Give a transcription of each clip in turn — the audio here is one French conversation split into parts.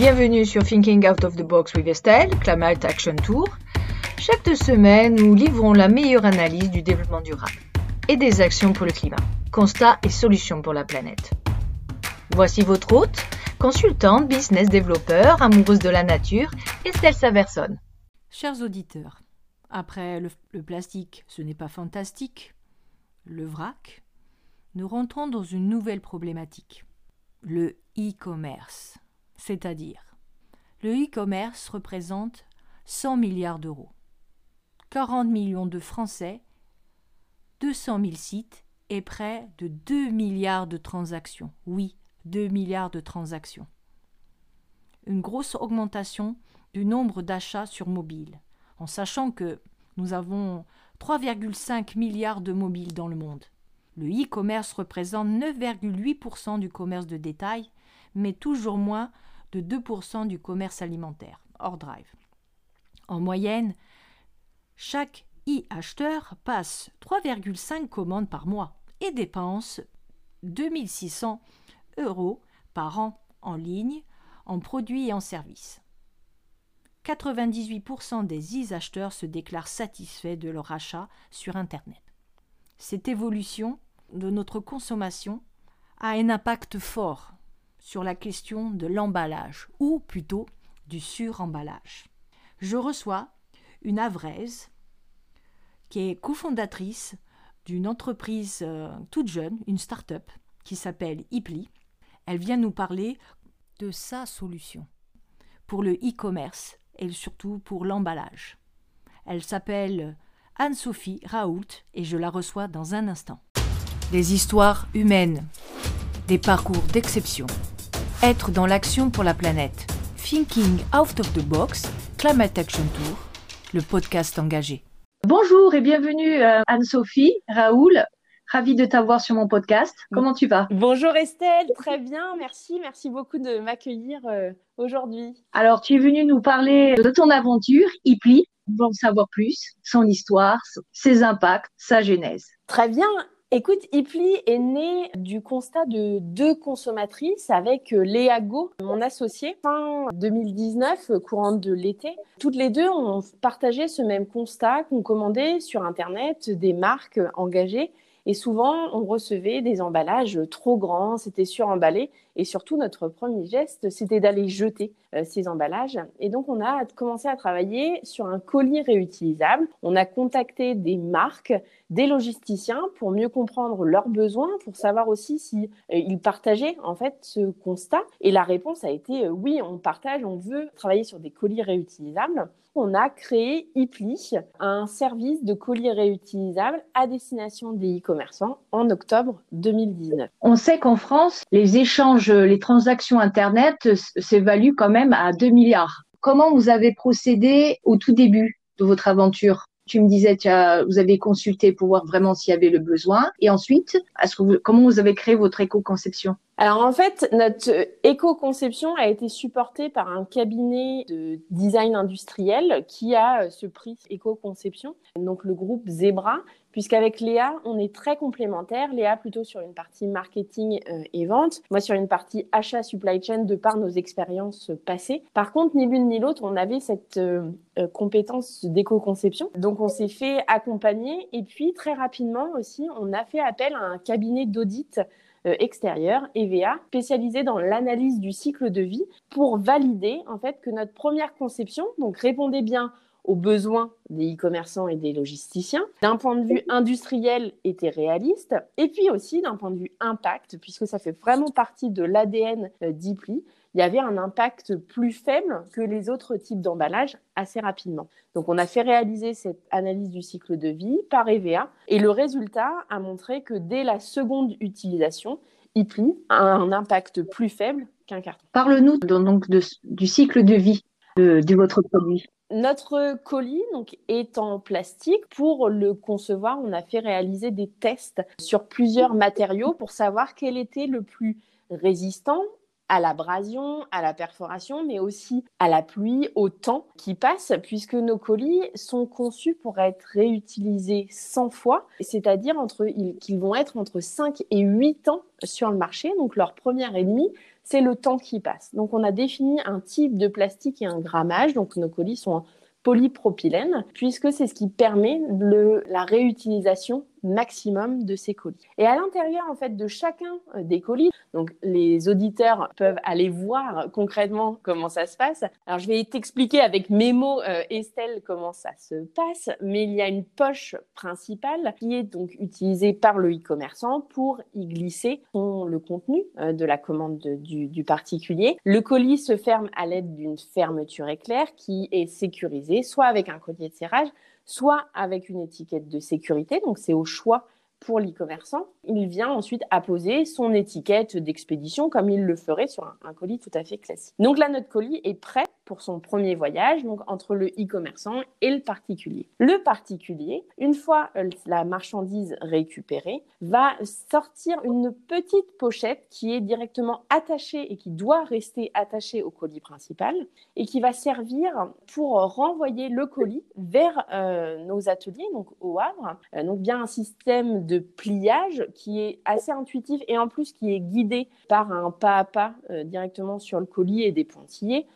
Bienvenue sur Thinking Out of the Box with Estelle, Climate Action Tour. Chaque deux semaines, nous livrons la meilleure analyse du développement durable et des actions pour le climat, constats et solutions pour la planète. Voici votre hôte, consultante, business développeur, amoureuse de la nature, Estelle Saverson. Chers auditeurs, après le, le plastique, ce n'est pas fantastique, le vrac, nous rentrons dans une nouvelle problématique, le e-commerce, c'est-à-dire le e-commerce représente 100 milliards d'euros, 40 millions de Français, 200 000 sites et près de 2 milliards de transactions. Oui, 2 milliards de transactions. Une grosse augmentation du nombre d'achats sur mobile, en sachant que nous avons 3,5 milliards de mobiles dans le monde. Le e-commerce représente 9,8% du commerce de détail, mais toujours moins de 2% du commerce alimentaire, hors drive. En moyenne, chaque e-acheteur passe 3,5 commandes par mois et dépense 2600 euros par an en ligne, en produits et en services. 98% des e-acheteurs se déclarent satisfaits de leur achat sur Internet. Cette évolution de notre consommation a un impact fort sur la question de l'emballage, ou plutôt du suremballage. Je reçois une Avraise qui est cofondatrice d'une entreprise euh, toute jeune, une start-up qui s'appelle Ipli. Elle vient nous parler de sa solution pour le e-commerce et surtout pour l'emballage. Elle s'appelle Anne-Sophie Raoult et je la reçois dans un instant. Des histoires humaines, des parcours d'exception. Être dans l'action pour la planète. Thinking Out of the Box, Climate Action Tour, le podcast engagé. Bonjour et bienvenue euh, Anne-Sophie Raoul. Ravie de t'avoir sur mon podcast. Comment tu vas? Bonjour Estelle, très bien, merci. Merci beaucoup de m'accueillir euh, aujourd'hui. Alors, tu es venue nous parler de ton aventure, IPLI. On va en savoir plus, son histoire, ses impacts, sa genèse. Très bien. Écoute, Ipli est né du constat de deux consommatrices avec euh, Léa Go, mon associé, fin 2019, courant de l'été. Toutes les deux ont partagé ce même constat qu'on commandait sur Internet des marques engagées et souvent, on recevait des emballages trop grands, c'était suremballé. Et surtout, notre premier geste, c'était d'aller jeter euh, ces emballages. Et donc, on a commencé à travailler sur un colis réutilisable. On a contacté des marques, des logisticiens pour mieux comprendre leurs besoins, pour savoir aussi si euh, ils partageaient en fait ce constat. Et la réponse a été euh, oui, on partage, on veut travailler sur des colis réutilisables on a créé Ipli, un service de colis réutilisables à destination des e-commerçants en octobre 2019. On sait qu'en France, les échanges, les transactions Internet s'évaluent quand même à 2 milliards. Comment vous avez procédé au tout début de votre aventure? Tu me disais, que vous avez consulté pour voir vraiment s'il y avait le besoin. Et ensuite, comment vous avez créé votre éco-conception? Alors en fait, notre éco-conception a été supportée par un cabinet de design industriel qui a ce prix éco-conception, donc le groupe Zebra, puisqu'avec Léa, on est très complémentaires. Léa plutôt sur une partie marketing euh, et vente, moi sur une partie achat supply chain de par nos expériences passées. Par contre, ni l'une ni l'autre, on avait cette euh, euh, compétence d'éco-conception. Donc on s'est fait accompagner et puis très rapidement aussi, on a fait appel à un cabinet d'audit extérieur, EVA, spécialisé dans l'analyse du cycle de vie pour valider en fait que notre première conception donc répondait bien aux besoins des e-commerçants et des logisticiens, d'un point de vue industriel était réaliste, et puis aussi d'un point de vue impact, puisque ça fait vraiment partie de l'ADN euh, d'Ipli, il y avait un impact plus faible que les autres types d'emballage assez rapidement. Donc on a fait réaliser cette analyse du cycle de vie par EVA, et le résultat a montré que dès la seconde utilisation, Ipli a un impact plus faible qu'un carton. Parle-nous donc du cycle de vie de votre produit. Notre colis donc, est en plastique. Pour le concevoir, on a fait réaliser des tests sur plusieurs matériaux pour savoir quel était le plus résistant, à l'abrasion, à la perforation, mais aussi à la pluie, au temps qui passe, puisque nos colis sont conçus pour être réutilisés 100 fois, c'est-à-dire qu'ils vont être entre 5 et 8 ans sur le marché. Donc leur première ennemi, c'est le temps qui passe. Donc on a défini un type de plastique et un grammage. Donc nos colis sont polypropylène, puisque c'est ce qui permet la réutilisation maximum de ces colis. Et à l'intérieur en fait de chacun euh, des colis, donc les auditeurs peuvent aller voir concrètement comment ça se passe. Alors je vais t'expliquer avec mes mots euh, Estelle comment ça se passe, mais il y a une poche principale qui est donc utilisée par le e-commerçant pour y glisser le contenu euh, de la commande du, du particulier. Le colis se ferme à l'aide d'une fermeture éclair qui est sécurisée, soit avec un collier de serrage, soit avec une étiquette de sécurité, donc c'est au choix pour l'e-commerçant, il vient ensuite apposer son étiquette d'expédition comme il le ferait sur un, colis tout à fait classique. Donc là, notre colis est prêt pour son premier voyage, donc entre le e-commerçant et le particulier. Le particulier, une fois euh, la marchandise récupérée, va sortir une petite pochette qui est directement attachée et qui doit rester attachée au colis principal et qui va servir pour renvoyer le colis vers euh, nos ateliers, donc au Havre. Euh, donc bien un système de pliage qui est assez intuitif et en plus qui est guidé par un pas à pas directement sur le colis et des pointillés.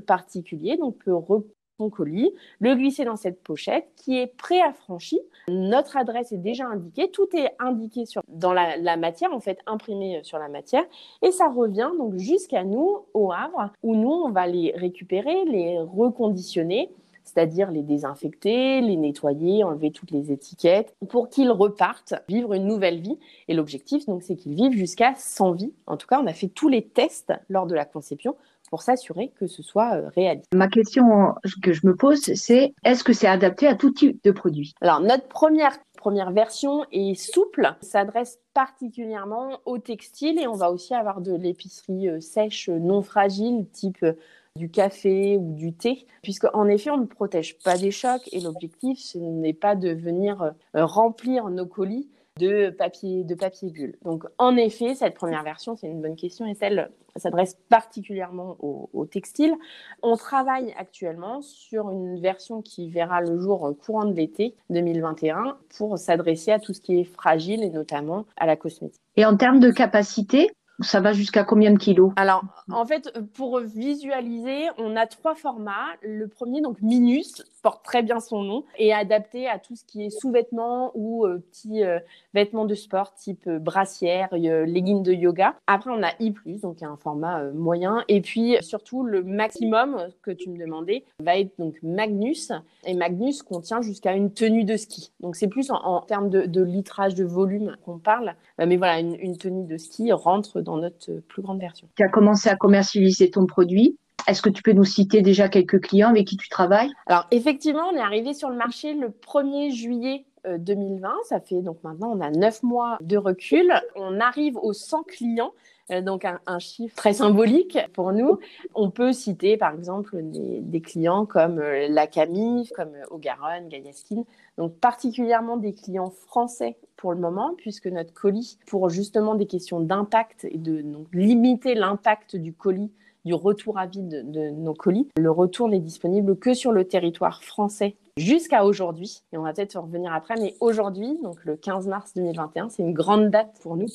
Particulier, donc peut reprendre son colis, le glisser dans cette pochette qui est préaffranchie. Notre adresse est déjà indiquée, tout est indiqué sur, dans la, la, matière, en fait imprimé sur la matière, et ça revient donc jusqu'à nous au Havre où nous on va les récupérer, les reconditionner c'est-à-dire les désinfecter, les nettoyer, enlever toutes les étiquettes, pour qu'ils repartent vivre une nouvelle vie. Et l'objectif, donc, c'est qu'ils vivent jusqu'à 100 vies. En tout cas, on a fait tous les tests lors de la conception pour s'assurer que ce soit euh, réaliste. Ma question que je me pose, c'est est-ce que c'est adapté à tout type de produit? Alors, notre première première version est souple, s'adresse particulièrement au textile et on va aussi avoir de l'épicerie euh, sèche non fragile type euh, du café ou du thé, puisque en effet, on ne protège pas des chocs et l'objectif, ce n'est pas de venir euh, remplir nos colis de papier, de papier bulle. Donc, en effet, cette première version, c'est une bonne question, et elle s'adresse particulièrement au, au, textile. On travaille actuellement sur une version qui verra le jour courant de l'été 2021 pour s'adresser à tout ce qui est fragile et notamment à la cosmétique. Et en termes de capacité, ça va jusqu'à combien de kilos? Alors, en fait, pour visualiser, on a trois formats. Le premier, donc Minus, porte très bien son nom, est adapté à tout ce qui est sous-vêtements ou euh, petits euh, vêtements de sport type euh, brassière, leggings de yoga. Après, on a I+, donc un format moyen. Et puis, surtout, le maximum que tu me demandais va être donc Magnus. Et Magnus contient jusqu'à une tenue de ski. Donc, c'est plus en, termes de, litrage, de volume qu'on parle. mais voilà, une tenue de ski rentre dans notre plus grande version. Tu as commencé à commercialiser ton produit. Est-ce que tu peux nous citer déjà quelques clients avec qui tu travailles? Alors effectivement, on est arrivé sur le marché le 1er juillet 2020. Euh, Ça fait donc maintenant, on a neuf mois de recul. On arrive aux 100 clients euh, donc un, chiffre très symbolique pour nous. On peut citer par exemple des, clients comme euh, la Camif, comme Ogaron, Gaiaskin, donc particulièrement des clients français pour le moment, puisque notre colis, pour justement des questions d'impact et de limiter l'impact du colis du retour à vide de, nos colis. Le retour n'est disponible que sur le territoire français jusqu'à aujourd'hui. Et on va peut-être revenir après, mais aujourd'hui, donc le 15 mars 2021, c'est une grande date pour nous,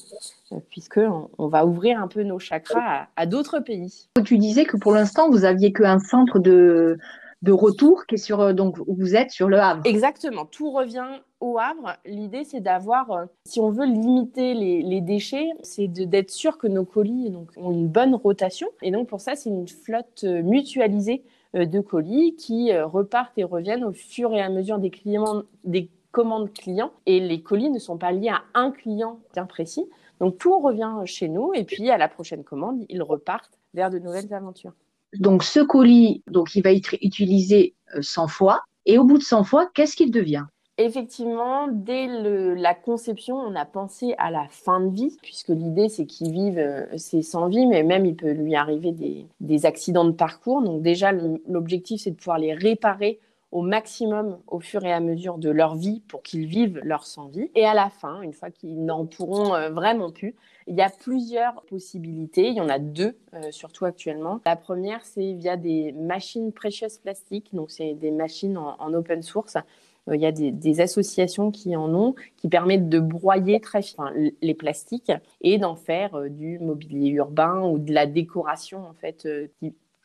euh, puisqu'on on va ouvrir un peu nos chakras à, d'autres pays. Tu disais que pour l'instant, vous aviez qu'un centre de, de retour qui est sur, euh, donc vous êtes sur le Havre. Exactement, tout revient au Havre. L'idée, c'est d'avoir, euh, si on veut limiter les, déchets, c'est d'être sûr que nos colis ont une bonne rotation. Et donc pour ça, c'est une flotte euh, mutualisée de colis qui repartent et reviennent au fur et à mesure des, clients, des commandes clients. Et les colis ne sont pas liés à un client bien précis. Donc tout revient chez nous et puis à la prochaine commande, ils repartent vers de nouvelles aventures. Donc ce colis, donc il va être utilisé 100 euh, fois. Et au bout de 100 fois, qu'est-ce qu'il devient? Effectivement, dès la conception, on a pensé à la fin de vie, puisque l'idée c'est qu'il vive euh, ses 100 vies, mais même il peut lui arriver des, accidents de parcours. Donc déjà, l'objectif c'est de pouvoir les réparer au maximum au fur et à mesure de leur vie pour qu'ils vivent leur sans-vie. Et à la fin, une fois qu'ils n'en pourront euh, vraiment plus, il y a plusieurs possibilités. Il y en a deux, euh, surtout actuellement. La première, c'est via des machines precious plastiques. Donc, c'est des machines en, open source. Euh, il y a des, associations qui en ont, qui permettent de broyer très fin les plastiques et d'en faire du mobilier urbain ou de la décoration en fait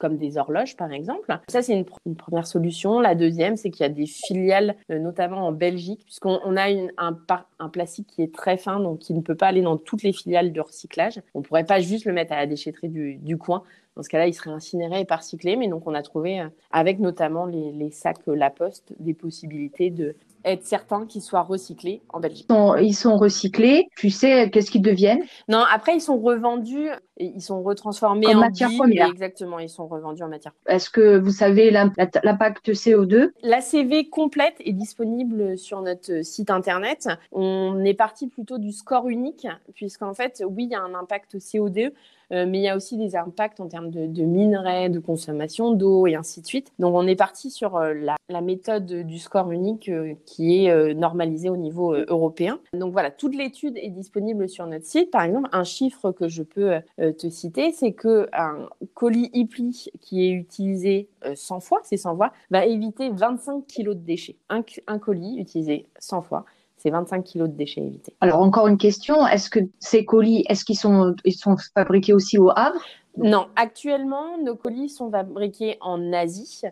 comme des horloges par exemple. Ça, c'est une, première solution. La deuxième, c'est qu'il y a des filiales, euh, notamment en Belgique, puisqu'on a un, plastique qui est très fin, donc qui ne peut pas aller dans toutes les filiales de recyclage. On ne pourrait pas juste le mettre à la déchetterie du, coin. Dans ce cas-là, il serait incinéré et pas recyclé. Mais donc, on a trouvé, euh, avec notamment les, les sacs La Poste, des possibilités de, être certain qu'ils soient recyclés en Belgique. Ils sont recyclés, tu sais qu'est-ce qu'ils deviennent? Non, après ils sont revendus, ils sont retransformés en matière première. Exactement, ils sont revendus en matière première. Est-ce que vous savez l'impact CO2 La CV complète est disponible sur notre site internet. On est parti plutôt du score unique, puisqu'en fait, oui, il y a un impact CO2, euh, mais il y a aussi des impacts en termes de, minerais, de consommation d'eau et ainsi de suite. Donc on est parti sur euh, la, méthode du score unique euh, qui est normalisée au niveau européen. Donc voilà, toute l'étude est disponible sur notre site. Par exemple, un chiffre que je peux te citer, c'est que un colis e-pli qui est utilisé 100 fois, c'est 100 fois, va éviter 25 kg de déchets. Un, un colis utilisé 100 fois c'est 25 kilos de déchets évités. Alors encore une question, est-ce que ces colis, est-ce qu'ils sont, ils sont fabriqués aussi au Havre? Non, actuellement, nos colis sont fabriqués en Asie.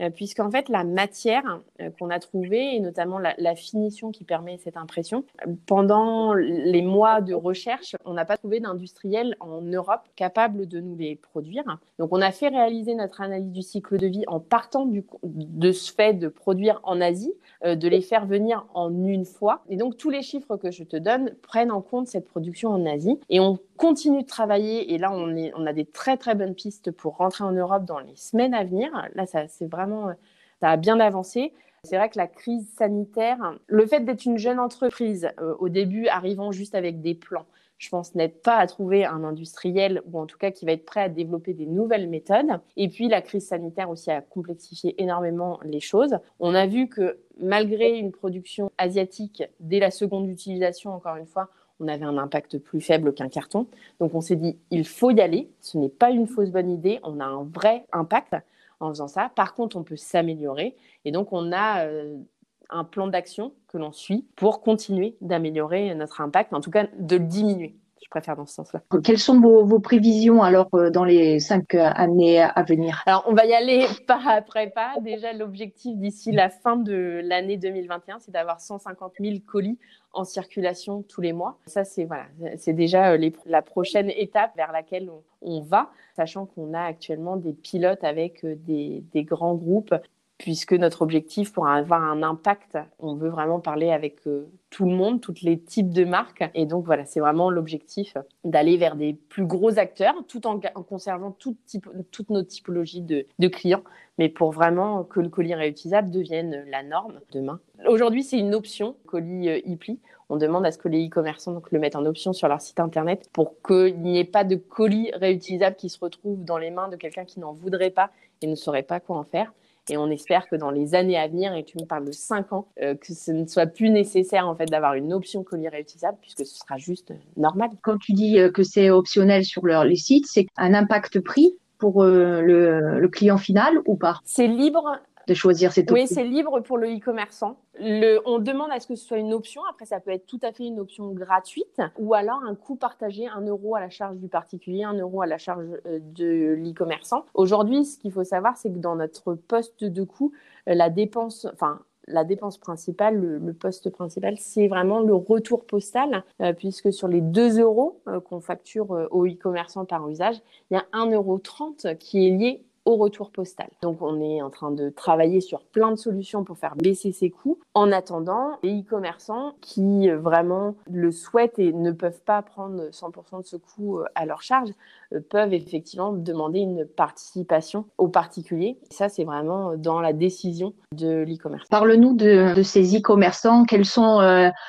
Euh, puisqu'en fait, la matière euh, qu'on a trouvée, et notamment la, finition qui permet cette impression, pendant les mois de recherche, on n'a pas trouvé d'industriel en Europe capable de nous les produire. Donc, on a fait réaliser notre analyse du cycle de vie en partant du, de ce fait de produire en Asie, euh, de les faire venir en une fois. Et donc, tous les chiffres que je te donne prennent en compte cette production en Asie. Et on continue de travailler. Et là, on, on a des très, très bonnes pistes pour rentrer en Europe dans les semaines à venir. Là, ça, c'est vraiment, ça a bien avancé. C'est vrai que la crise sanitaire, le fait d'être une jeune entreprise, euh, au début, arrivant juste avec des plans, je pense, n'aide pas à trouver un industriel ou en tout cas qui va être prêt à développer des nouvelles méthodes. Et puis la crise sanitaire aussi a complexifié énormément les choses. On a vu que malgré une production asiatique dès la seconde utilisation, encore une fois, on avait un impact plus faible qu'un carton. Donc on s'est dit, il faut y aller. Ce n'est pas une fausse bonne idée. On a un vrai impact en faisant ça. Par contre, on peut s'améliorer. Et donc on a euh, un plan d'action que l'on suit pour continuer d'améliorer notre impact, en tout cas de le diminuer. Je préfère dans ce sens-là. Quelles sont vos, prévisions alors euh, dans les cinq années à venir? Alors, on va y aller pas après pas. Déjà, l'objectif d'ici la fin de l'année 2021, c'est d'avoir 150 000 colis en circulation tous les mois. Ça, c'est voilà, c'est déjà euh, la prochaine étape vers laquelle on, va, sachant qu'on a actuellement des pilotes avec euh, des, des grands groupes puisque notre objectif pour avoir un impact, on veut vraiment parler avec euh, tout le monde, tous les types de marques. Et donc voilà, c'est vraiment l'objectif d'aller vers des plus gros acteurs tout en, conservant toutes nos typologies de, clients, mais pour vraiment que le colis réutilisable devienne la norme demain. Aujourd'hui, c'est une option, colis e-pli. On demande à ce que les e-commerçants le mettent en option sur leur site internet pour qu'il n'y ait pas de colis réutilisable qui se retrouve dans les mains de quelqu'un qui n'en voudrait pas et ne saurait pas quoi en faire. Et on espère que dans les années à venir, et tu me parles de 5 ans, euh, que ce ne soit plus nécessaire en fait d'avoir une option colis réutilisable puisque ce sera juste normal. Quand tu dis euh, que c'est optionnel sur leur, les sites, c'est un impact prix pour euh, le, client final ou pas? C'est libre de choisir. Oui, c'est libre pour le e-commerçant. on demande à ce que ce soit une option. Après, ça peut être tout à fait une option gratuite ou alors un coût partagé, un euro à la charge du particulier, un euro à la charge euh, de l'e-commerçant. Aujourd'hui, ce qu'il faut savoir, c'est que dans notre poste de coût, euh, la dépense, enfin, la dépense principale, le, poste principal, c'est vraiment le retour postal, euh, puisque sur les 2 euros qu'on facture aux e-commerçants par usage, il y a 1,30 euro qui est lié au retour postal. Donc on est en train de travailler sur plein de solutions pour faire baisser ces coûts. En attendant, les e-commerçants qui euh, vraiment le souhaitent et ne peuvent pas prendre 100% de ce coût euh, à leur charge euh, peuvent effectivement demander une participation aux particuliers. ça, c'est vraiment dans la décision de l'e-commerce. Parle-nous de, ces e-commerçants. Quels sont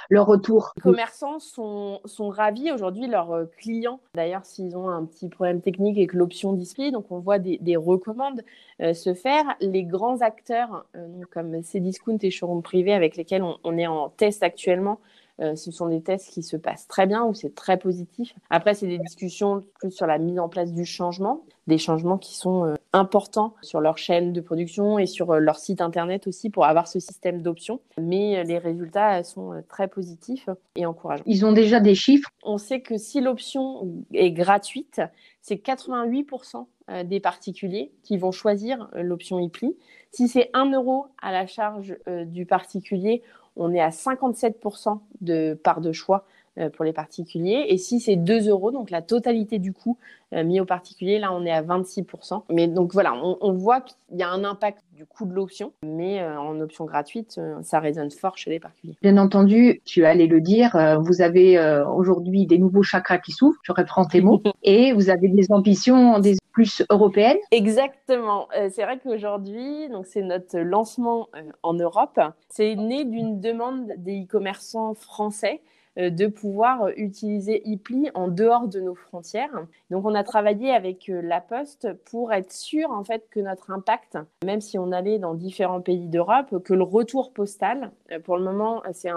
leurs retours? Les commerçants sont, sont ravis aujourd'hui. Leurs clients, d'ailleurs, s'ils ont un petit problème technique avec l'option display, donc on voit des, des commande se faire. Les grands acteurs, comme Cdiscount et Showroom Privé, avec lesquels on est en test actuellement, euh, ce sont des tests qui se passent très bien, où c'est très positif. Après, c'est des discussions plus sur la mise en place du changement, des changements qui sont euh, importants sur leur chaîne de production et sur euh, leur site internet aussi pour avoir ce système d'options. Mais les résultats sont très positifs et encourageants. Ils ont déjà des chiffres? On sait que si l'option est gratuite, c'est 88% des particuliers qui vont choisir l'option IPLI. Si c'est 1 euro à la charge du particulier, on est à 57% de part de choix euh, pour les particuliers. Et si c'est 2 euros, donc la totalité du coût euh, mis aux particuliers, là on est à 26%. Mais donc voilà, on, voit qu'il y a un impact du coût de l'option, mais euh, en option gratuite, ça résonne fort chez les particuliers. Bien entendu, tu allais le dire, vous avez aujourd'hui des nouveaux chakras qui s'ouvrent, je reprends tes mots, et vous avez des ambitions des plus européennes. Exactement. c'est vrai qu'aujourd'hui, c'est notre lancement en Europe. C'est né d'une demande des e-commerçants français euh, de pouvoir euh, utiliser Ipli en dehors de nos frontières. Donc on a travaillé avec euh, La Poste pour être sûr en fait que notre impact, même si on allait dans différents pays d'Europe, que le retour postal, pour le moment, c'est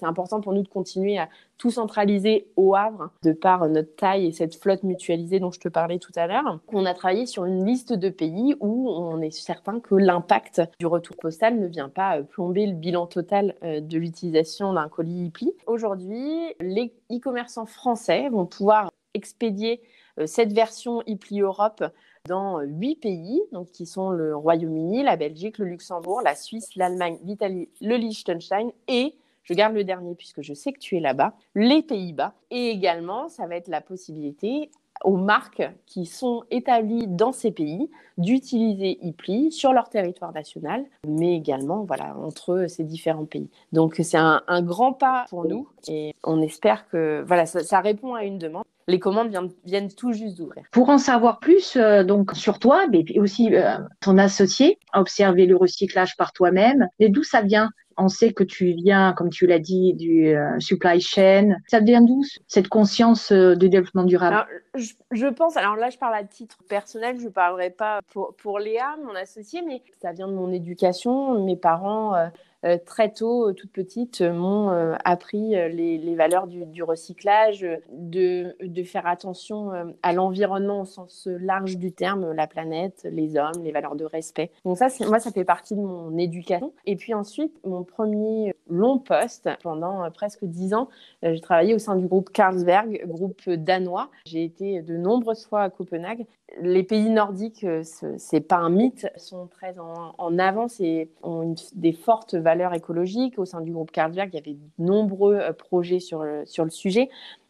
important pour nous de continuer à tout centraliser au Havre, de par notre taille et cette flotte mutualisée dont je te parlais tout à l'heure. On a travaillé sur une liste de pays où on est certain que l'impact du retour postal ne vient pas plomber le bilan total de l'utilisation d'un colis Ipli. Aujourd'hui, les e-commerçants français vont pouvoir expédier euh, cette version ePli Europe dans euh, huit pays, donc qui sont le Royaume-Uni, la Belgique, le Luxembourg, la Suisse, l'Allemagne, l'Italie, le Liechtenstein et, je garde le dernier puisque je sais que tu es là-bas, les Pays-Bas. Et également, ça va être la possibilité aux marques qui sont établies dans ces pays d'utiliser ePli sur leur territoire national, mais également voilà, entre ces différents pays. Donc c'est un, grand pas pour nous et on espère que voilà, ça, répond à une demande. Les commandes viennent, tout juste d'ouvrir. Pour en savoir plus euh, donc sur toi, mais aussi euh, ton associé, observer le recyclage par toi-même, et d'où ça vient? On sait que tu viens, comme tu l'as dit, du euh, supply chain. Ça vient d'où cette conscience euh, de développement durable? Je, pense, alors là je parle à titre personnel, je ne parlerai pas pour, pour Léa, mon associée, mais ça vient de mon éducation. Mes parents euh, très tôt, euh, toute petite, euh, m'ont appris les, valeurs du, recyclage, de, de, faire attention à l'environnement au sens large du terme, la planète, les hommes, les valeurs de respect. Donc ça, moi, ça fait partie de mon éducation. Et puis ensuite, mon premier long poste, pendant presque dix ans, j'ai travaillé au sein du groupe Carlsberg, groupe danois. J'ai été de nombreuses fois à Copenhague les pays nordiques, euh, c'est pas un mythe, sont très en, avance et ont des fortes valeurs écologiques. Au sein du groupe Carlsberg, il y avait de nombreux euh, projets sur sur le sujet.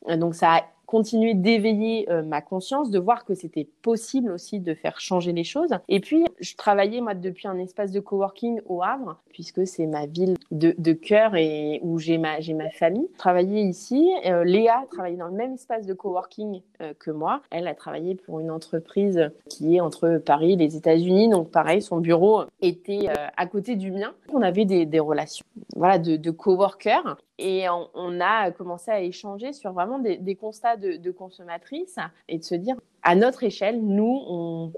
Euh, donc ça a continuer d'éveiller euh, ma conscience, de voir que c'était possible aussi de faire changer les choses. Et puis, je travaillais moi depuis un espace de coworking au Havre, puisque c'est ma ville de, cœur et où j'ai ma, j'ai ma famille. Travailler ici, euh, Léa travaillait dans le même espace de coworking euh, que moi. Elle a travaillé pour une entreprise qui est entre Paris et les États-Unis, donc pareil, son bureau était à côté du mien. On avait des, des relations, voilà, de, de coworkers. Et on, a commencé à échanger sur vraiment des, constats de, consommatrices et de se dire, à notre échelle, nous,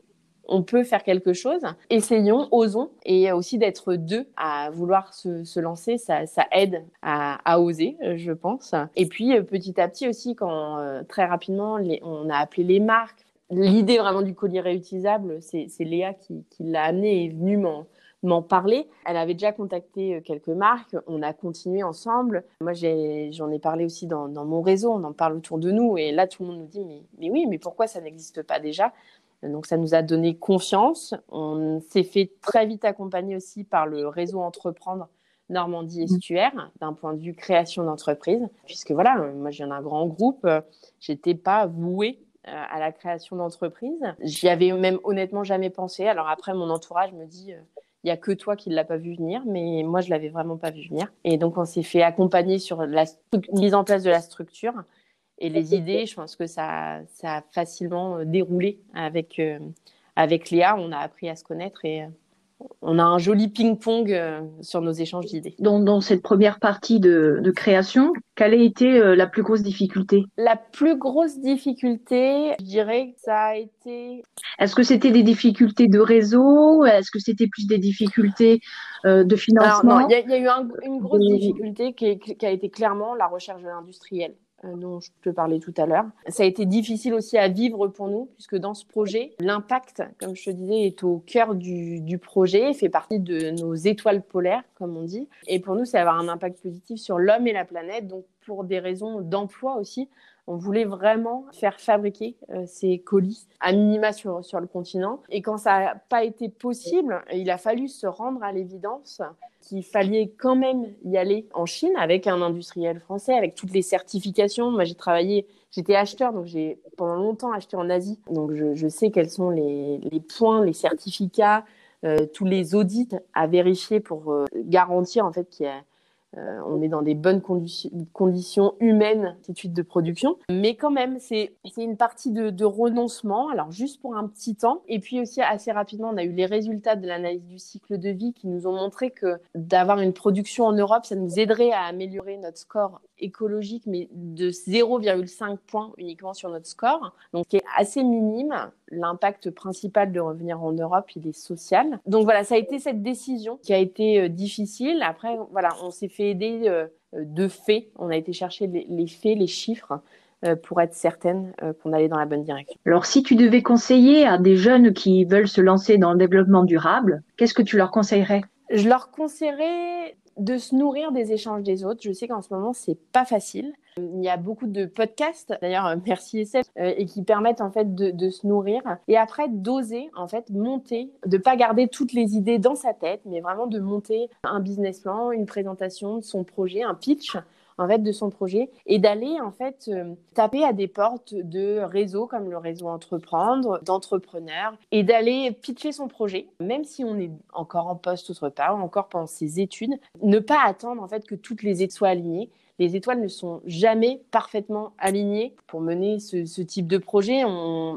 on, peut faire quelque chose. Essayons, osons. Et aussi d'être deux à vouloir se, lancer, ça, aide à, oser, je pense. Et puis, petit à petit aussi, quand euh, très rapidement, on a appelé les marques. L'idée vraiment du collier réutilisable, c'est Léa qui, l'a amené et est venue m'en m'en parler. Elle avait déjà contacté euh, quelques marques, on a continué ensemble. Moi, j'en ai, parlé aussi dans, mon réseau, on en parle autour de nous. Et là, tout le monde nous dit, mais, mais oui, mais pourquoi ça n'existe pas déjà? Donc ça nous a donné confiance. On s'est fait très vite accompagner aussi par le réseau Entreprendre Normandie mmh. Estuaire d'un point de vue création d'entreprise. Puisque voilà, moi j'ai un grand groupe, j'étais pas vouée euh, à la création d'entreprise. J'y avais même honnêtement jamais pensé. Alors après, mon entourage me dit euh, il y a que toi qui ne l'as pas vu venir, mais moi, je l'avais vraiment pas vu venir. Et donc, on s'est fait accompagner sur la mise en place de la structure. Et les idées, je pense que ça, ça a facilement euh, déroulé avec, euh, avec Léa. On a appris à se connaître et euh, on a un joli ping-pong euh, sur nos échanges d'idées. Dans, dans, cette première partie de, de création, quelle a été euh, la plus grosse difficulté? La plus grosse difficulté, je dirais que ça a été... Est-ce que c'était des difficultés de réseau? Est-ce que c'était plus des difficultés euh, de financement? Il y, y, a eu un, une grosse difficulté qui, qui, a été clairement la recherche de l'industriel. Euh, dont je te parlais tout à l'heure. Ça a été difficile aussi à vivre pour nous, puisque dans ce projet, l'impact, comme je te disais, est au cœur du, du, projet, fait partie de nos étoiles polaires, comme on dit. Et pour nous, c'est avoir un impact positif sur l'homme et la planète, donc pour des raisons d'emploi aussi. On voulait vraiment faire fabriquer euh, ces colis à minima sur, sur le continent. Et quand ça n'a pas été possible, il a fallu se rendre à l'évidence qu'il fallait quand même y aller en Chine avec un industriel français, avec toutes les certifications. Moi, j'ai travaillé, j'étais acheteur, donc j'ai pendant longtemps acheté en Asie. Donc, je, sais quels sont les, les, points, les certificats, euh, tous les audits à vérifier pour euh, garantir en fait qu'il y a euh, on est dans des bonnes condi conditions humaines, suite de production. Mais quand même, c'est une partie de, de, renoncement, alors juste pour un petit temps. Et puis aussi, assez rapidement, on a eu les résultats de l'analyse du cycle de vie qui nous ont montré que d'avoir une production en Europe, ça nous aiderait à améliorer notre score écologique, mais de 0,5 points uniquement sur notre score, donc qui est assez minime. L'impact principal de revenir en Europe, il est social. Donc voilà, ça a été cette décision qui a été euh, difficile. Après, voilà, on s'est fait aider euh, de faits. On a été chercher les, les faits, les chiffres euh, pour être certaine qu'on allait dans la bonne direction. Alors, si tu devais conseiller à des jeunes qui veulent se lancer dans le développement durable, qu'est-ce que tu leur conseillerais? Je leur conseillerais de se nourrir des échanges des autres. Je sais qu'en ce moment, c'est pas facile. Il y a beaucoup de podcasts, d'ailleurs, euh, merci SF, euh, et qui permettent en fait de, de se nourrir. Et après, d'oser en fait monter, de pas garder toutes les idées dans sa tête, mais vraiment de monter un business plan, une présentation de son projet, un pitch en fait de son projet et d'aller en fait euh, taper à des portes de réseaux comme le réseau Entreprendre, d'entrepreneurs et d'aller pitcher son projet, même si on est encore en poste autre part, encore pendant ses études, ne pas attendre en fait que toutes les aides soient alignées les étoiles ne sont jamais parfaitement alignées pour mener ce, type de projet.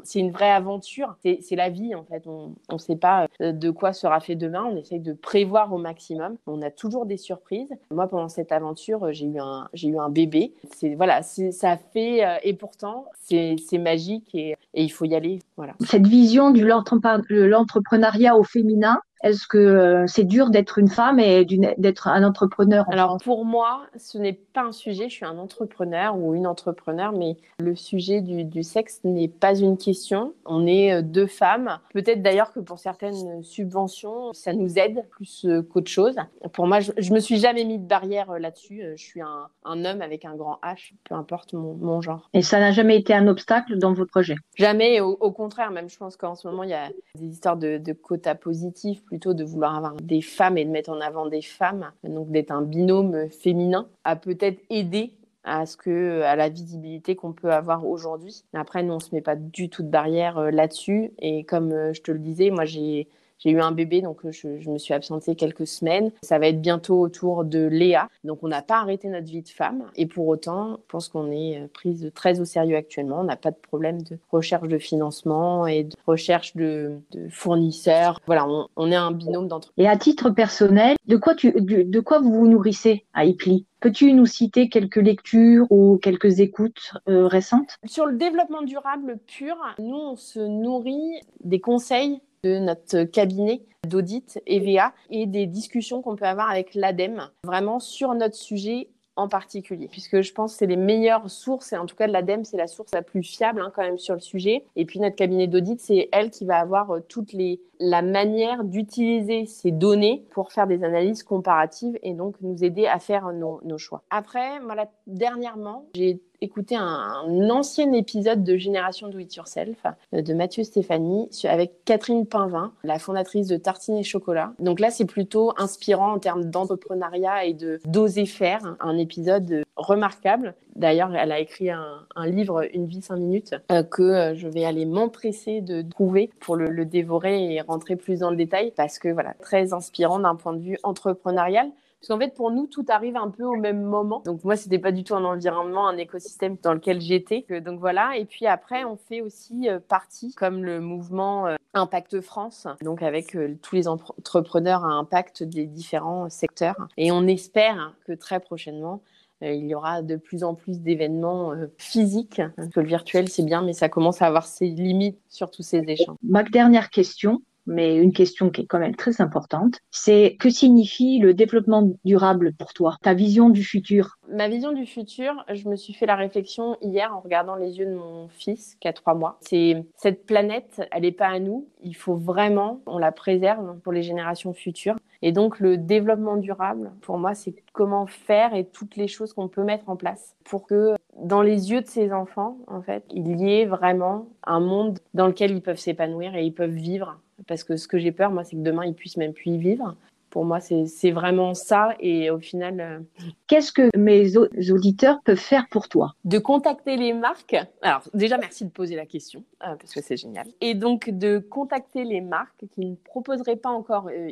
C'est une vraie aventure. C'est la vie, en fait. On ne sait pas euh, de quoi sera fait demain. On essaye de prévoir au maximum. On a toujours des surprises. Moi, pendant cette aventure, j'ai eu un, j'ai eu un bébé. Voilà, ça fait euh, et pourtant c'est magique et, et, il faut y aller. Voilà. Cette vision de l'entrepreneuriat au féminin, est-ce que euh, c'est dur d'être une femme et d'être un entrepreneur Alors pour moi, ce n'est pas un sujet. Je suis un entrepreneur ou une entrepreneur, mais le sujet du, du sexe n'est pas une question. On est euh, deux femmes. Peut-être d'ailleurs que pour certaines subventions, ça nous aide plus euh, qu'autre chose. Pour moi, je, je me suis jamais mis de barrière là-dessus. Je suis un, un, homme avec un grand H, peu importe mon, mon genre. Et ça n'a jamais été un obstacle dans votre projet Jamais. Au, au, contraire, même je pense qu'en ce moment, il y a des histoires de, de quotas positifs plutôt de vouloir avoir des femmes et de mettre en avant des femmes, donc d'être un binôme féminin, a peut-être aidé à ce que à la visibilité qu'on peut avoir aujourd'hui. Après, nous on se met pas du tout de barrière euh, là-dessus et comme euh, je te le disais, moi j'ai j'ai eu un bébé, donc euh, je, je, me suis absentée quelques semaines. Ça va être bientôt autour de Léa. Donc on n'a pas arrêté notre vie de femme. Et pour autant, je pense qu'on est euh, prise très au sérieux actuellement. On n'a pas de problème de recherche de financement et de recherche de, de fournisseurs. Voilà, on, on est un binôme d'entre. Et à titre personnel, de quoi, tu, de, de quoi vous vous nourrissez à IPLI Peux-tu nous citer quelques lectures ou quelques écoutes euh, récentes? Sur le développement durable pur, nous, on se nourrit des conseils de notre cabinet d'audit EVA et des discussions qu'on peut avoir avec l'ADEME vraiment sur notre sujet en particulier, puisque je pense que c'est les meilleures sources, et en tout cas de l'ADEME, c'est la source la plus fiable hein, quand même sur le sujet. Et puis notre cabinet d'audit, c'est elle qui va avoir euh, toutes les la manière d'utiliser ces données pour faire des analyses comparatives et donc nous aider à faire nos, nos choix. Après, voilà, dernièrement, j'ai écouté un, ancien épisode de Génération Do It Yourself euh, de Mathieu Stéphanie avec Catherine Pinvin, la fondatrice de Tartine et Chocolat. Donc là, c'est plutôt inspirant en termes d'entrepreneuriat et de d'oser faire. Un épisode remarquable. D'ailleurs, elle a écrit un, livre, Une vie cinq minutes, euh, que euh, je vais aller m'empresser de trouver pour le dévorer et rentrer plus dans le détail parce que voilà, très inspirant d'un point de vue entrepreneurial Parce qu'en fait, pour nous, tout arrive un peu au même moment. Donc moi, c'était pas du tout un environnement, un écosystème dans lequel j'étais. Donc voilà. Et puis après, on fait aussi euh, partie, comme le mouvement euh, Impact France, donc avec euh, tous les entrepreneurs à impact des différents secteurs. Et on espère que très prochainement, il y aura de plus en plus d'événements physiques. Parce que le virtuel, c'est bien, mais ça commence à avoir ses limites sur tous ces échanges. Ma dernière question, mais une question qui est quand même très importante, c'est que signifie le développement durable pour toi, ta vision du futur? Ma vision du futur, je me suis fait la réflexion hier en regardant les yeux de mon fils qui a trois mois. C'est cette planète, elle n'est pas à nous. Il faut vraiment, on la préserve pour les générations futures. Et donc le développement durable, pour moi, c'est comment faire et toutes les choses qu'on peut mettre en place pour que dans les yeux de ces enfants, en fait, il y ait vraiment un monde dans lequel ils peuvent s'épanouir et ils peuvent vivre parce que ce que j'ai peur, moi, c'est que demain, ils puissent même plus y vivre. Pour moi, c'est vraiment ça. Et au final. Euh, Qu'est-ce que mes auditeurs peuvent faire pour toi? De contacter les marques. Alors, déjà, merci de poser la question, euh, parce que c'est génial. Et donc, de contacter les marques qui ne proposeraient pas encore euh,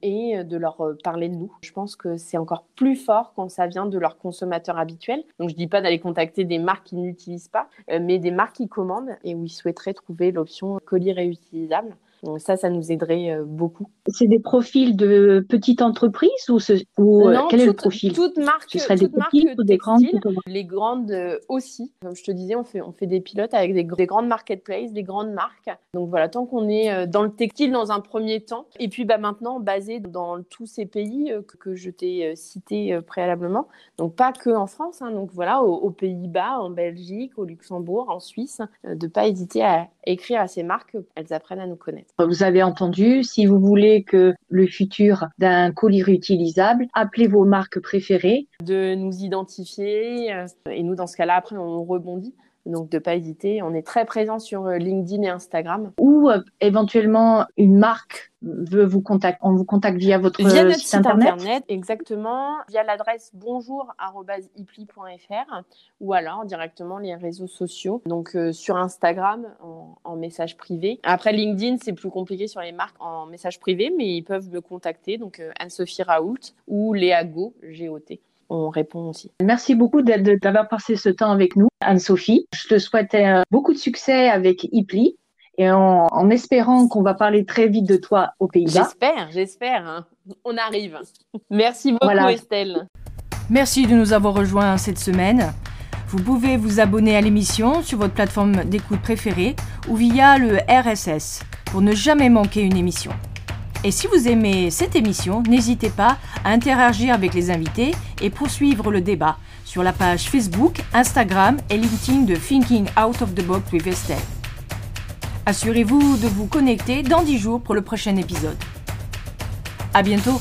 et de leur parler de nous. Je pense que c'est encore plus fort quand ça vient de leurs consommateurs habituels. Donc, je ne dis pas d'aller contacter des marques qui n'utilisent pas, mais des marques qui commandent et où ils souhaiteraient trouver l'option colis réutilisable. Donc ça, ça nous aiderait euh, beaucoup. C'est des profils de petites entreprises ou, ou euh, quel est le profil? Toutes marques, Ce des petites ou des grandes Les grandes euh, aussi. Comme je te disais, on fait, on fait des pilotes avec des, des grandes marketplaces, des grandes marques. Donc voilà, tant qu'on est dans le textile dans un premier temps, et puis bah, maintenant basé dans tous ces pays que, je t'ai cités préalablement. Donc pas que en France, hein. donc voilà, aux, Pays-Bas, en Belgique, au Luxembourg, en Suisse, de pas hésiter à écrire à ces marques, elles apprennent à nous connaître. Vous avez entendu, si vous voulez que le futur d'un colis réutilisable, appelez vos marques préférées. De nous identifier, euh, et nous, dans ce cas-là, après, on rebondit. Donc, de pas hésiter. On est très présent sur euh, LinkedIn et Instagram. Ou euh, éventuellement une marque veut vous contacter, on vous contacte via votre via notre site, internet. Exactement, via l'adresse bonjour@ipli.fr ou alors directement les réseaux sociaux. Donc euh, sur Instagram en, message privé. Après LinkedIn, c'est plus compliqué sur les marques en message privé, mais ils peuvent me contacter. Donc Anne-Sophie Raoult ou Léa Go, GOT on répond aussi. Merci beaucoup d'avoir passé ce temps avec nous, Anne-Sophie. Je te souhaite euh, beaucoup de succès avec IPLI et en, espérant qu'on va parler très vite de toi au Pays-Bas. J'espère, j'espère. Hein. On arrive. Merci beaucoup, Estelle. Merci de nous avoir rejoints cette semaine. Vous pouvez vous abonner à l'émission sur votre plateforme d'écoute préférée ou via le RSS pour ne jamais manquer une émission. Et si vous aimez cette émission, n'hésitez pas à interagir avec les invités et poursuivre le débat sur la page Facebook, Instagram et LinkedIn de Thinking Out of the Box with Estelle. Assurez-vous de vous connecter dans 10 jours pour le prochain épisode. À bientôt!